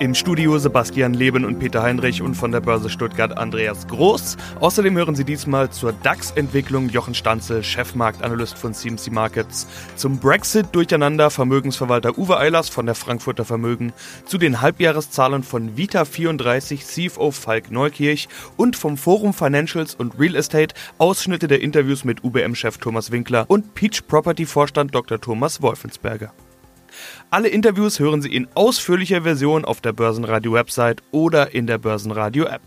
Im Studio Sebastian Leben und Peter Heinrich und von der Börse Stuttgart Andreas Groß. Außerdem hören Sie diesmal zur DAX-Entwicklung Jochen Stanzel, Chefmarktanalyst von CMC Markets, zum Brexit-Durcheinander Vermögensverwalter Uwe Eilers von der Frankfurter Vermögen, zu den Halbjahreszahlen von Vita34 CFO Falk Neukirch und vom Forum Financials und Real Estate Ausschnitte der Interviews mit UBM-Chef Thomas Winkler und Peach Property-Vorstand Dr. Thomas Wolfensberger. Alle Interviews hören Sie in ausführlicher Version auf der Börsenradio-Website oder in der Börsenradio-App.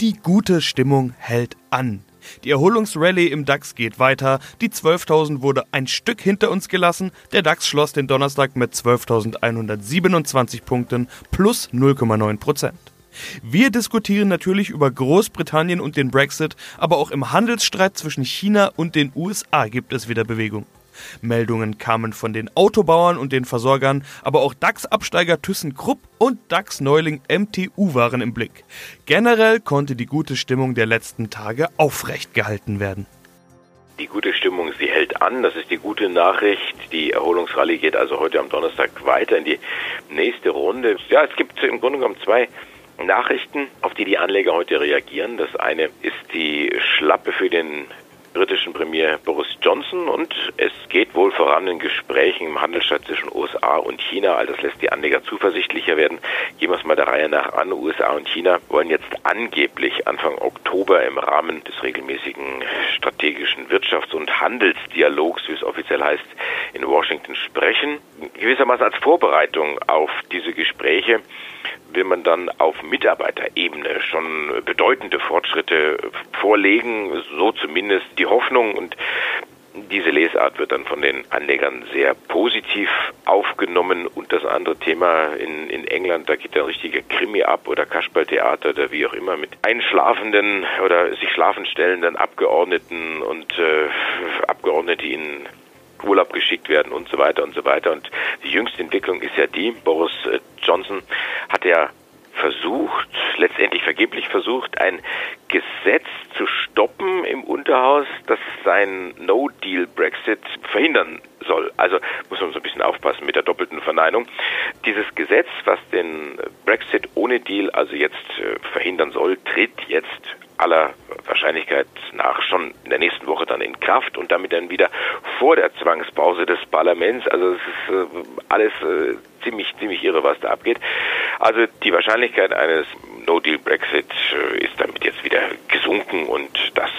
Die gute Stimmung hält an. Die Erholungsrallye im DAX geht weiter. Die 12.000 wurde ein Stück hinter uns gelassen. Der DAX schloss den Donnerstag mit 12.127 Punkten plus 0,9 Prozent. Wir diskutieren natürlich über Großbritannien und den Brexit, aber auch im Handelsstreit zwischen China und den USA gibt es wieder Bewegung. Meldungen kamen von den Autobauern und den Versorgern, aber auch DAX-Absteiger ThyssenKrupp und DAX-Neuling MTU waren im Blick. Generell konnte die gute Stimmung der letzten Tage aufrecht gehalten werden. Die gute Stimmung, sie hält an, das ist die gute Nachricht. Die Erholungsrallye geht also heute am Donnerstag weiter in die nächste Runde. Ja, es gibt im Grunde genommen zwei Nachrichten, auf die die Anleger heute reagieren. Das eine ist die Schlappe für den britischen Premier Boris Johnson und es geht wohl voran in Gesprächen im Handelsstaat zwischen USA und China. All das lässt die Anleger zuversichtlicher werden. Gehen wir es mal der Reihe nach an. USA und China wollen jetzt angeblich Anfang Oktober im Rahmen des regelmäßigen strategischen Wirtschafts- und Handelsdialogs, wie es offiziell heißt, in Washington sprechen. Gewissermaßen als Vorbereitung auf diese Gespräche will man dann auf Mitarbeiterebene schon bedeutende Fortschritte vorlegen, so zumindest die Hoffnung und diese Lesart wird dann von den Anlegern sehr positiv aufgenommen. Und das andere Thema in, in England, da geht ein richtiger Krimi ab oder Kasperltheater oder wie auch immer mit einschlafenden oder sich schlafen stellenden Abgeordneten und äh, Abgeordnete, die in Urlaub geschickt werden und so weiter und so weiter. Und die jüngste Entwicklung ist ja die, Boris äh, Johnson hat ja versucht, letztendlich vergeblich versucht, ein Gesetz zu stoppen im Unterhaus, das sein No-Deal-Brexit verhindern soll. Also muss man so ein bisschen aufpassen mit der doppelten Verneinung. Dieses Gesetz, was den Brexit ohne Deal also jetzt äh, verhindern soll, tritt jetzt aller Wahrscheinlichkeit nach schon in der nächsten Woche dann in Kraft und damit dann wieder vor der Zwangspause des Parlaments. Also es ist äh, alles äh, ziemlich, ziemlich irre, was da abgeht. Also die Wahrscheinlichkeit eines No-Deal-Brexit äh, ist damit jetzt wieder gesunken und das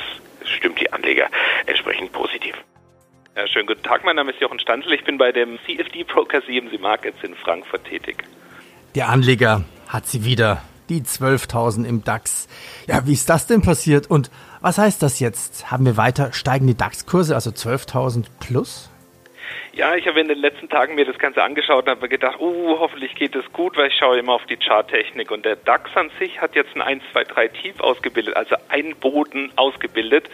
stimmt die Anleger entsprechend positiv. Ja, schönen guten Tag, mein Name ist Jochen Standl. Ich bin bei dem CFD-Broker CMC Markets in Frankfurt tätig. Der Anleger hat sie wieder die 12.000 im DAX. Ja, wie ist das denn passiert und was heißt das jetzt? Haben wir weiter steigende DAX-Kurse, also 12.000 plus? Ja, ich habe in den letzten Tagen mir das Ganze angeschaut und habe gedacht, uh, hoffentlich geht es gut, weil ich schaue immer auf die Charttechnik und der DAX an sich hat jetzt ein 1, 2, 3 Tief ausgebildet, also ein Boden ausgebildet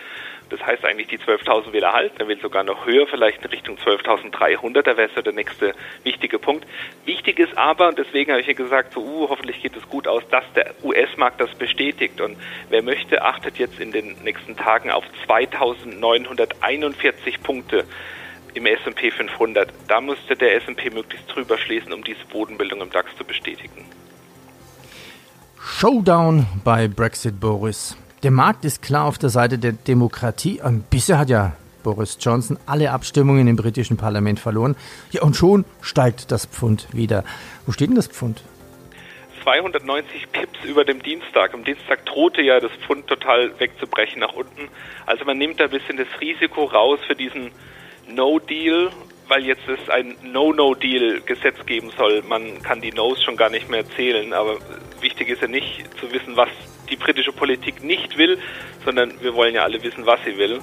das heißt eigentlich, die 12.000 will er halten. Er will sogar noch höher, vielleicht in Richtung 12.300. Da wäre so der nächste wichtige Punkt. Wichtig ist aber, und deswegen habe ich ja gesagt, so, uh, hoffentlich geht es gut aus, dass der US-Markt das bestätigt. Und wer möchte, achtet jetzt in den nächsten Tagen auf 2.941 Punkte im S&P 500. Da müsste der S&P möglichst drüber schließen, um diese Bodenbildung im DAX zu bestätigen. Showdown bei Brexit, Boris. Der Markt ist klar auf der Seite der Demokratie. Bisher hat ja Boris Johnson alle Abstimmungen im britischen Parlament verloren. Ja, und schon steigt das Pfund wieder. Wo steht denn das Pfund? 290 Pips über dem Dienstag. Am Dienstag drohte ja das Pfund total wegzubrechen nach unten. Also man nimmt da ein bisschen das Risiko raus für diesen No-Deal, weil jetzt es ein No-No-Deal-Gesetz geben soll. Man kann die No's schon gar nicht mehr zählen, aber wichtig ist ja nicht zu wissen, was die britische Politik nicht will, sondern wir wollen ja alle wissen, was sie will.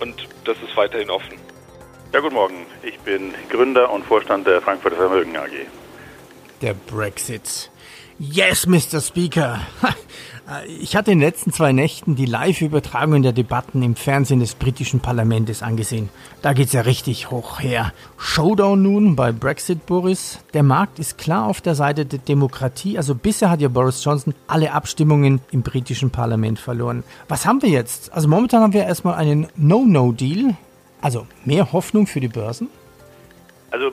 Und das ist weiterhin offen. Ja, guten Morgen. Ich bin Gründer und Vorstand der Frankfurter Vermögen AG. Der Brexit. Yes, Mr. Speaker. Äh, ich hatte in den letzten zwei Nächten die Live-Übertragungen der Debatten im Fernsehen des britischen Parlaments angesehen. Da geht's ja richtig hoch her. Showdown nun bei Brexit, Boris. Der Markt ist klar auf der Seite der Demokratie. Also bisher hat ja Boris Johnson alle Abstimmungen im britischen Parlament verloren. Was haben wir jetzt? Also momentan haben wir erstmal einen No-No-Deal. Also mehr Hoffnung für die Börsen? Also äh,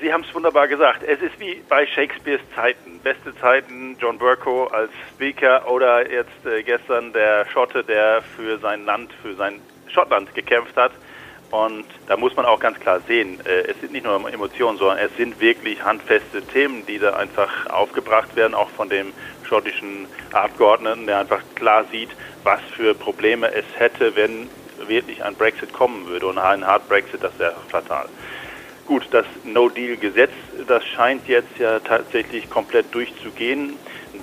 Sie haben es wunderbar gesagt. Es ist wie bei Shakespeares Zeiten. Beste Zeiten, John Burko als Speaker oder jetzt äh, gestern der Schotte, der für sein Land, für sein Schottland gekämpft hat. Und da muss man auch ganz klar sehen, äh, es sind nicht nur Emotionen, sondern es sind wirklich handfeste Themen, die da einfach aufgebracht werden, auch von dem schottischen Abgeordneten, der einfach klar sieht, was für Probleme es hätte, wenn wirklich ein Brexit kommen würde. Und ein Hard Brexit, das wäre fatal. Gut, das No-Deal-Gesetz, das scheint jetzt ja tatsächlich komplett durchzugehen.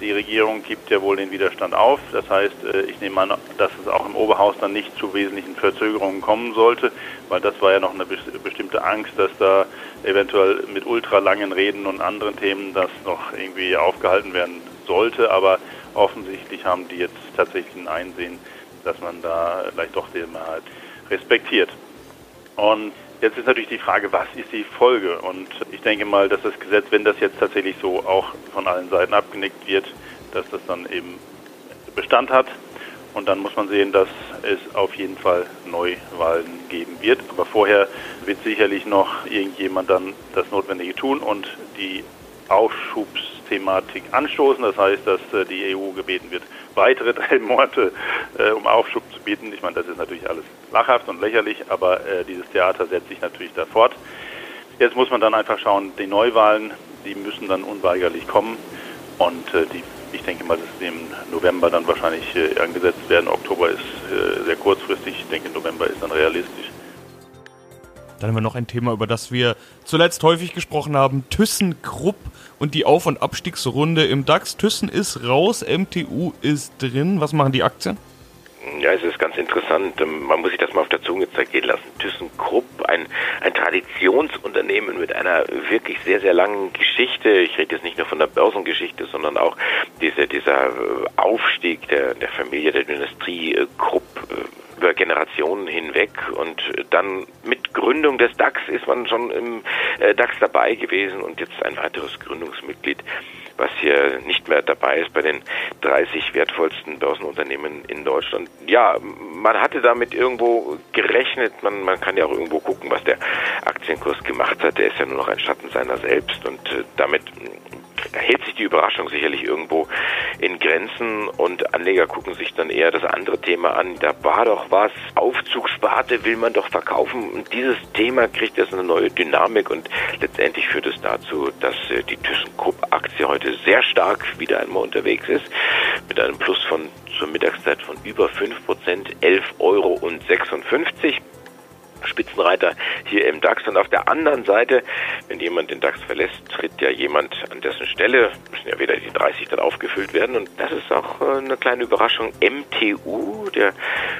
Die Regierung gibt ja wohl den Widerstand auf. Das heißt, äh, ich nehme an, dass es auch im Oberhaus dann nicht zu wesentlichen Verzögerungen kommen sollte, weil das war ja noch eine bestimmte Angst, dass da eventuell mit ultralangen Reden und anderen Themen das noch irgendwie aufgehalten werden sollte. Aber offensichtlich haben die jetzt tatsächlich ein Einsehen, dass man da vielleicht doch die Mehrheit respektiert. Und Jetzt ist natürlich die Frage, was ist die Folge? Und ich denke mal, dass das Gesetz, wenn das jetzt tatsächlich so auch von allen Seiten abgenickt wird, dass das dann eben Bestand hat. Und dann muss man sehen, dass es auf jeden Fall Neuwahlen geben wird. Aber vorher wird sicherlich noch irgendjemand dann das Notwendige tun und die Aufschubsthematik anstoßen. Das heißt, dass äh, die EU gebeten wird, weitere drei Monate äh, um Aufschub zu bieten. Ich meine, das ist natürlich alles lachhaft und lächerlich, aber äh, dieses Theater setzt sich natürlich da fort. Jetzt muss man dann einfach schauen, die Neuwahlen, die müssen dann unweigerlich kommen und die, ich denke mal, dass sie im November dann wahrscheinlich angesetzt werden. Oktober ist sehr kurzfristig, ich denke, November ist dann realistisch. Dann haben wir noch ein Thema, über das wir zuletzt häufig gesprochen haben. ThyssenKrupp und die Auf- und Abstiegsrunde im DAX. Thyssen ist raus, MTU ist drin. Was machen die Aktien? Ja, es ist ganz interessant. Ähm, man muss sich das mal auf der Zunge zergehen lassen. ThyssenKrupp, ein, ein Traditionsunternehmen mit einer wirklich sehr, sehr langen Geschichte. Ich rede jetzt nicht nur von der Börsengeschichte, sondern auch diese, dieser äh, Aufstieg der, der Familie der Dynastie äh, Krupp äh, über Generationen hinweg und dann mit Gründung des DAX ist man schon im DAX dabei gewesen und jetzt ein weiteres Gründungsmitglied was hier nicht mehr dabei ist bei den 30 wertvollsten Börsenunternehmen in Deutschland. Ja, man hatte damit irgendwo gerechnet. Man, man kann ja auch irgendwo gucken, was der Aktienkurs gemacht hat. Der ist ja nur noch ein Schatten seiner selbst und äh, damit hält sich die Überraschung sicherlich irgendwo in Grenzen und Anleger gucken sich dann eher das andere Thema an. Da war doch was, Aufzugssparte will man doch verkaufen und dieses Thema kriegt jetzt eine neue Dynamik und letztendlich führt es dazu, dass äh, die ThyssenKrupp-Aktie heute sehr stark wieder einmal unterwegs ist mit einem Plus von zur Mittagszeit von über 5%, 11,56 Euro. Spitzenreiter hier im DAX. Und auf der anderen Seite, wenn jemand den DAX verlässt, tritt ja jemand an dessen Stelle. Müssen ja wieder die 30 dann aufgefüllt werden. Und das ist auch äh, eine kleine Überraschung. MTU, der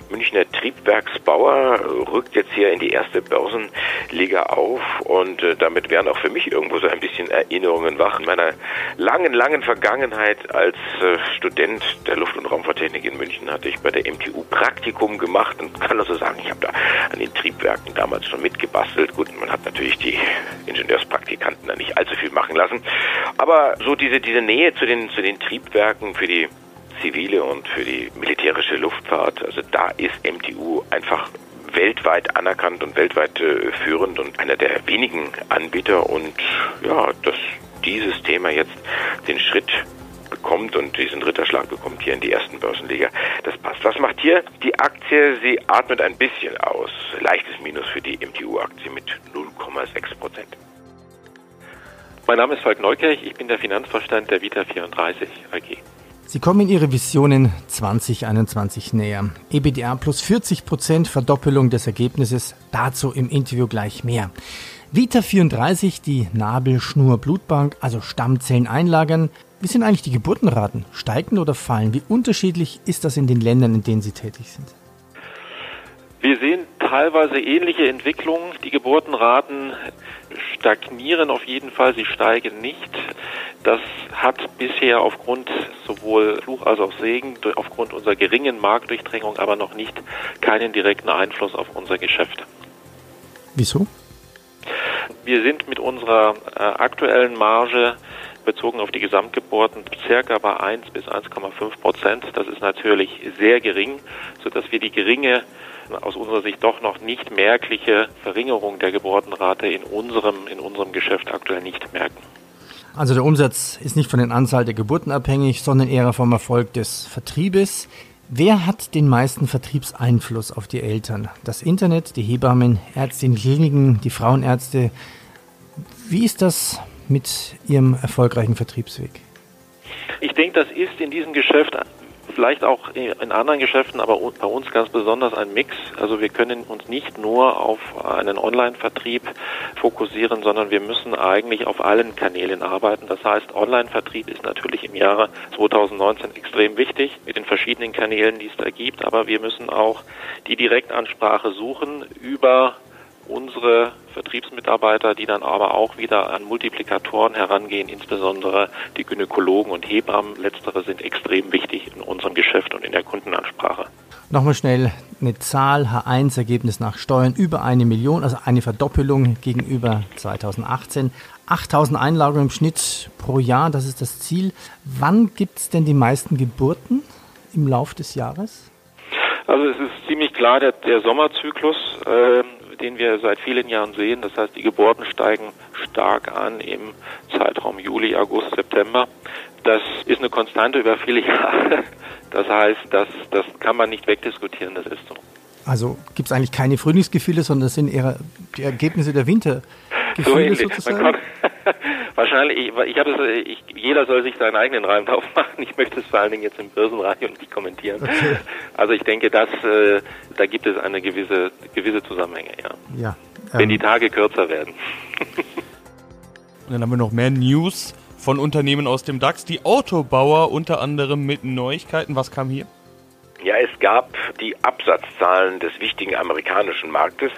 Münchner Triebwerksbauer, rückt jetzt hier in die erste Börsenliga auf. Und äh, damit wären auch für mich irgendwo so ein bisschen Erinnerungen wach. In meiner langen, langen Vergangenheit als äh, Student der Luft- und Raumfahrttechnik in München hatte ich bei der MTU Praktikum gemacht und kann also sagen, ich habe da an den Triebwerken Triebwerken damals schon mitgebastelt. Gut, man hat natürlich die Ingenieurspraktikanten da nicht allzu viel machen lassen. Aber so diese, diese Nähe zu den, zu den Triebwerken für die zivile und für die militärische Luftfahrt, also da ist MTU einfach weltweit anerkannt und weltweit äh, führend und einer der wenigen Anbieter und ja, dass dieses Thema jetzt den Schritt bekommt und diesen Ritterschlag bekommt hier in die ersten Börsenliga. Das passt. Was macht hier die Aktie? Sie atmet ein bisschen aus. Leichtes Minus für die MTU-Aktie mit 0,6 Prozent. Mein Name ist Falk Neukirch, ich bin der Finanzvorstand der Vita 34 AG. Sie kommen in Ihre Visionen 2021 näher. EBDA plus 40 Prozent Verdoppelung des Ergebnisses, dazu im Interview gleich mehr. Vita 34, die Nabelschnur-Blutbank, also Stammzellen einlagern, wie sind eigentlich die Geburtenraten? Steigen oder fallen? Wie unterschiedlich ist das in den Ländern, in denen Sie tätig sind? Wir sehen teilweise ähnliche Entwicklungen. Die Geburtenraten stagnieren auf jeden Fall, sie steigen nicht. Das hat bisher aufgrund sowohl Fluch als auch Segen, aufgrund unserer geringen Marktdurchdringung, aber noch nicht keinen direkten Einfluss auf unser Geschäft. Wieso? Wir sind mit unserer äh, aktuellen Marge bezogen auf die Gesamtgeburten circa bei 1 bis 1,5 Prozent. Das ist natürlich sehr gering, sodass wir die geringe aus unserer Sicht doch noch nicht merkliche Verringerung der Geburtenrate in unserem, in unserem Geschäft aktuell nicht merken. Also der Umsatz ist nicht von der Anzahl der Geburten abhängig, sondern eher vom Erfolg des Vertriebes. Wer hat den meisten Vertriebseinfluss auf die Eltern? Das Internet, die Hebammen, Ärztinnen, Kliniken, die Frauenärzte. Wie ist das mit Ihrem erfolgreichen Vertriebsweg? Ich denke, das ist in diesem Geschäft vielleicht auch in anderen Geschäften, aber bei uns ganz besonders ein Mix. Also wir können uns nicht nur auf einen Online-Vertrieb fokussieren, sondern wir müssen eigentlich auf allen Kanälen arbeiten. Das heißt, Online-Vertrieb ist natürlich im Jahre 2019 extrem wichtig mit den verschiedenen Kanälen, die es da gibt, aber wir müssen auch die Direktansprache suchen über unsere Vertriebsmitarbeiter, die dann aber auch wieder an Multiplikatoren herangehen, insbesondere die Gynäkologen und Hebammen. Letztere sind extrem wichtig in unserem Geschäft und in der Kundenansprache. Nochmal schnell eine Zahl, H1-Ergebnis nach Steuern über eine Million, also eine Verdoppelung gegenüber 2018. 8000 Einlagerungen im Schnitt pro Jahr, das ist das Ziel. Wann gibt es denn die meisten Geburten im Lauf des Jahres? Also es ist ziemlich klar der, der Sommerzyklus. Äh, den wir seit vielen Jahren sehen. Das heißt, die Geburten steigen stark an im Zeitraum Juli, August, September. Das ist eine Konstante über viele Jahre. Das heißt, das, das kann man nicht wegdiskutieren, das ist so. Also gibt es eigentlich keine Frühlingsgefühle, sondern das sind eher die Ergebnisse der Winter. so. Sozusagen? wahrscheinlich, ich, ich habe es, ich, jeder soll sich seinen eigenen Reim drauf machen. Ich möchte es vor allen Dingen jetzt im Börsenradio nicht kommentieren. Okay. Also ich denke, dass äh, da gibt es eine gewisse gewisse Zusammenhänge, ja. Ja. Ähm, Wenn die Tage kürzer werden. Dann haben wir noch mehr News von Unternehmen aus dem DAX. Die Autobauer unter anderem mit Neuigkeiten. Was kam hier? Ja, es gab die Absatzzahlen des wichtigen amerikanischen Marktes,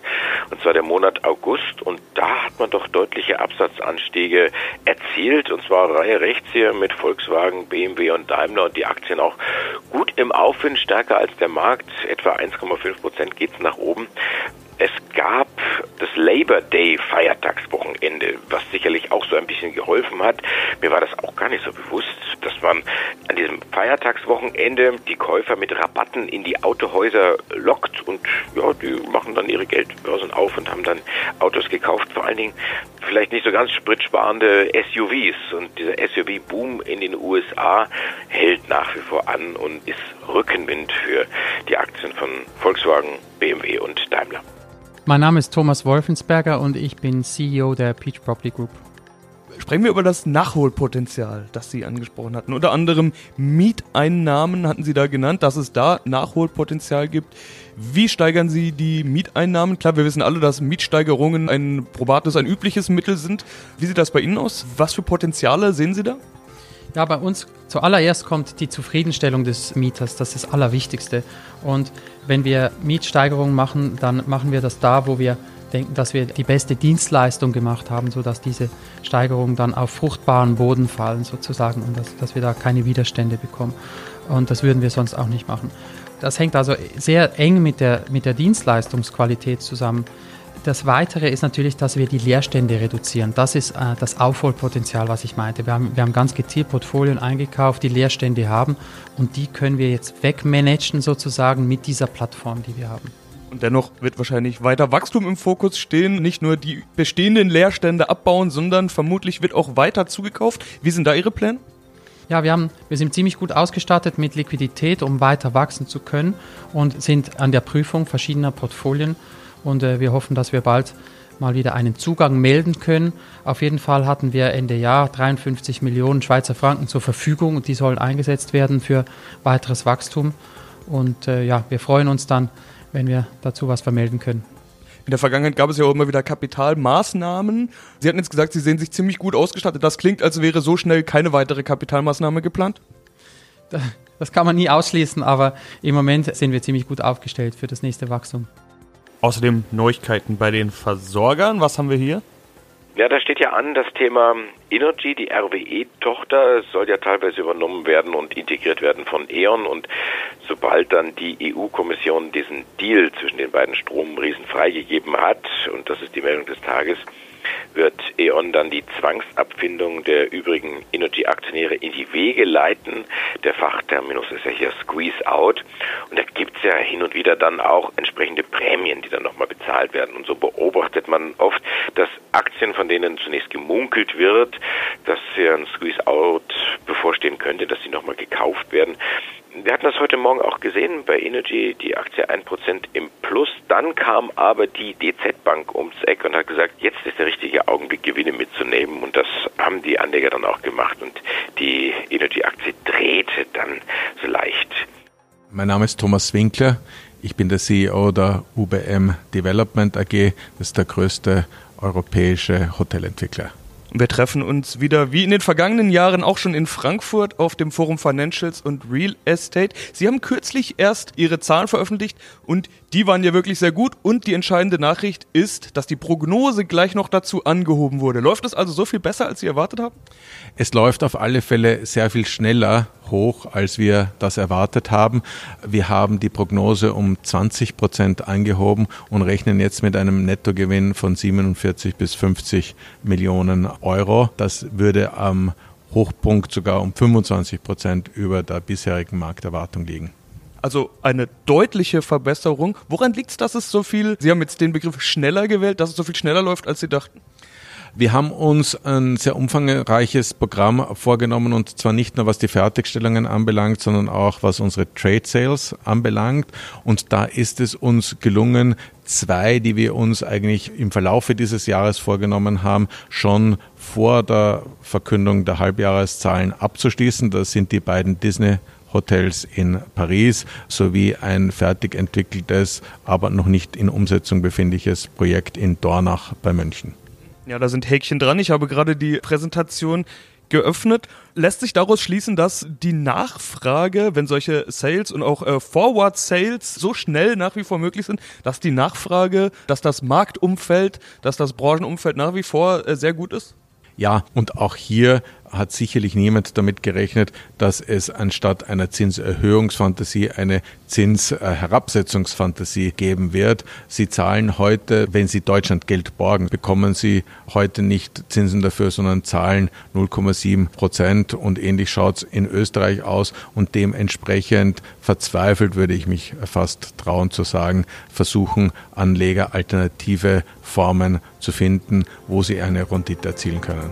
und zwar der Monat August, und da hat man doch deutliche Absatzanstiege erzielt, und zwar Reihe rechts hier mit Volkswagen, BMW und Daimler. Und die Aktien auch gut im Aufwind, stärker als der Markt, etwa 1,5 Prozent geht's nach oben. Es gab das Labor Day Feiertagswochenende, was sicherlich auch so ein bisschen geholfen hat. Mir war das auch gar nicht so bewusst, dass man an diesem Feiertagswochenende die Käufer mit Rabatten in die Autohäuser lockt und ja, die machen dann ihre Geldbörsen auf und haben dann Autos gekauft, vor allen Dingen vielleicht nicht so ganz spritsparende SUVs und dieser SUV-Boom in den USA hält nach wie vor an und ist Rückenwind für die Aktien von Volkswagen, BMW und Daimler. Mein Name ist Thomas Wolfensberger und ich bin CEO der Peach Property Group. Sprechen wir über das Nachholpotenzial, das Sie angesprochen hatten. Unter anderem Mieteinnahmen hatten Sie da genannt, dass es da Nachholpotenzial gibt. Wie steigern Sie die Mieteinnahmen? Klar, wir wissen alle, dass Mietsteigerungen ein probates, ein übliches Mittel sind. Wie sieht das bei Ihnen aus? Was für Potenziale sehen Sie da? Ja, bei uns zuallererst kommt die Zufriedenstellung des Mieters, das ist das Allerwichtigste. Und wenn wir Mietsteigerungen machen, dann machen wir das da, wo wir denken, dass wir die beste Dienstleistung gemacht haben, sodass diese Steigerungen dann auf fruchtbaren Boden fallen sozusagen und dass, dass wir da keine Widerstände bekommen. Und das würden wir sonst auch nicht machen. Das hängt also sehr eng mit der, mit der Dienstleistungsqualität zusammen. Das Weitere ist natürlich, dass wir die Leerstände reduzieren. Das ist äh, das Aufholpotenzial, was ich meinte. Wir haben, wir haben ganz gezielt Portfolien eingekauft, die Leerstände haben und die können wir jetzt wegmanagen sozusagen mit dieser Plattform, die wir haben. Und dennoch wird wahrscheinlich weiter Wachstum im Fokus stehen. Nicht nur die bestehenden Leerstände abbauen, sondern vermutlich wird auch weiter zugekauft. Wie sind da Ihre Pläne? Ja, wir, haben, wir sind ziemlich gut ausgestattet mit Liquidität, um weiter wachsen zu können und sind an der Prüfung verschiedener Portfolien und äh, wir hoffen, dass wir bald mal wieder einen Zugang melden können. Auf jeden Fall hatten wir Ende Jahr 53 Millionen Schweizer Franken zur Verfügung und die sollen eingesetzt werden für weiteres Wachstum. Und äh, ja, wir freuen uns dann, wenn wir dazu was vermelden können. In der Vergangenheit gab es ja auch immer wieder Kapitalmaßnahmen. Sie hatten jetzt gesagt, Sie sehen sich ziemlich gut ausgestattet. Das klingt, als wäre so schnell keine weitere Kapitalmaßnahme geplant? Das kann man nie ausschließen, aber im Moment sind wir ziemlich gut aufgestellt für das nächste Wachstum. Außerdem Neuigkeiten bei den Versorgern. Was haben wir hier? Ja, da steht ja an, das Thema Energy, die RWE-Tochter, soll ja teilweise übernommen werden und integriert werden von E.ON. Und sobald dann die EU-Kommission diesen Deal zwischen den beiden Stromriesen freigegeben hat, und das ist die Meldung des Tages, wird E.ON dann die Zwangsabfindung der übrigen Energy-Aktionäre in die Wege leiten. Der Fachterminus ist ja hier Squeeze Out. Und da gibt es ja hin und wieder dann auch entsprechende Prämien, die dann nochmal bezahlt werden. Und so beobachtet man oft, dass Aktien, von denen zunächst gemunkelt wird, dass hier ein Squeeze Out bevorstehen könnte, dass sie nochmal gekauft werden, wir hatten das heute Morgen auch gesehen bei Energy, die Aktie 1% im Plus. Dann kam aber die DZ Bank ums Eck und hat gesagt, jetzt ist der richtige Augenblick, Gewinne mitzunehmen. Und das haben die Anleger dann auch gemacht. Und die Energy-Aktie drehte dann so leicht. Mein Name ist Thomas Winkler. Ich bin der CEO der UBM Development AG. Das ist der größte europäische Hotelentwickler. Wir treffen uns wieder wie in den vergangenen Jahren auch schon in Frankfurt auf dem Forum Financials und Real Estate. Sie haben kürzlich erst Ihre Zahlen veröffentlicht und die waren ja wirklich sehr gut. Und die entscheidende Nachricht ist, dass die Prognose gleich noch dazu angehoben wurde. Läuft es also so viel besser, als Sie erwartet haben? Es läuft auf alle Fälle sehr viel schneller hoch, als wir das erwartet haben. Wir haben die Prognose um 20 Prozent angehoben und rechnen jetzt mit einem Nettogewinn von 47 bis 50 Millionen Euro. Das würde am Hochpunkt sogar um 25 Prozent über der bisherigen Markterwartung liegen. Also eine deutliche Verbesserung. Woran liegt es, dass es so viel, Sie haben jetzt den Begriff schneller gewählt, dass es so viel schneller läuft, als Sie dachten? Wir haben uns ein sehr umfangreiches Programm vorgenommen und zwar nicht nur was die Fertigstellungen anbelangt, sondern auch was unsere Trade Sales anbelangt. Und da ist es uns gelungen, zwei, die wir uns eigentlich im Verlaufe dieses Jahres vorgenommen haben, schon vor der Verkündung der Halbjahreszahlen abzuschließen. Das sind die beiden Disney Hotels in Paris sowie ein fertig entwickeltes, aber noch nicht in Umsetzung befindliches Projekt in Dornach bei München. Ja, da sind Häkchen dran. Ich habe gerade die Präsentation geöffnet. Lässt sich daraus schließen, dass die Nachfrage, wenn solche Sales und auch äh, Forward Sales so schnell nach wie vor möglich sind, dass die Nachfrage, dass das Marktumfeld, dass das Branchenumfeld nach wie vor äh, sehr gut ist? Ja, und auch hier hat sicherlich niemand damit gerechnet, dass es anstatt einer Zinserhöhungsfantasie eine Zinsherabsetzungsfantasie geben wird. Sie zahlen heute, wenn Sie Deutschland Geld borgen, bekommen Sie heute nicht Zinsen dafür, sondern zahlen 0,7 Prozent und ähnlich schaut es in Österreich aus und dementsprechend verzweifelt würde ich mich fast trauen zu sagen, versuchen Anleger alternative Formen zu finden, wo sie eine Rendite erzielen können.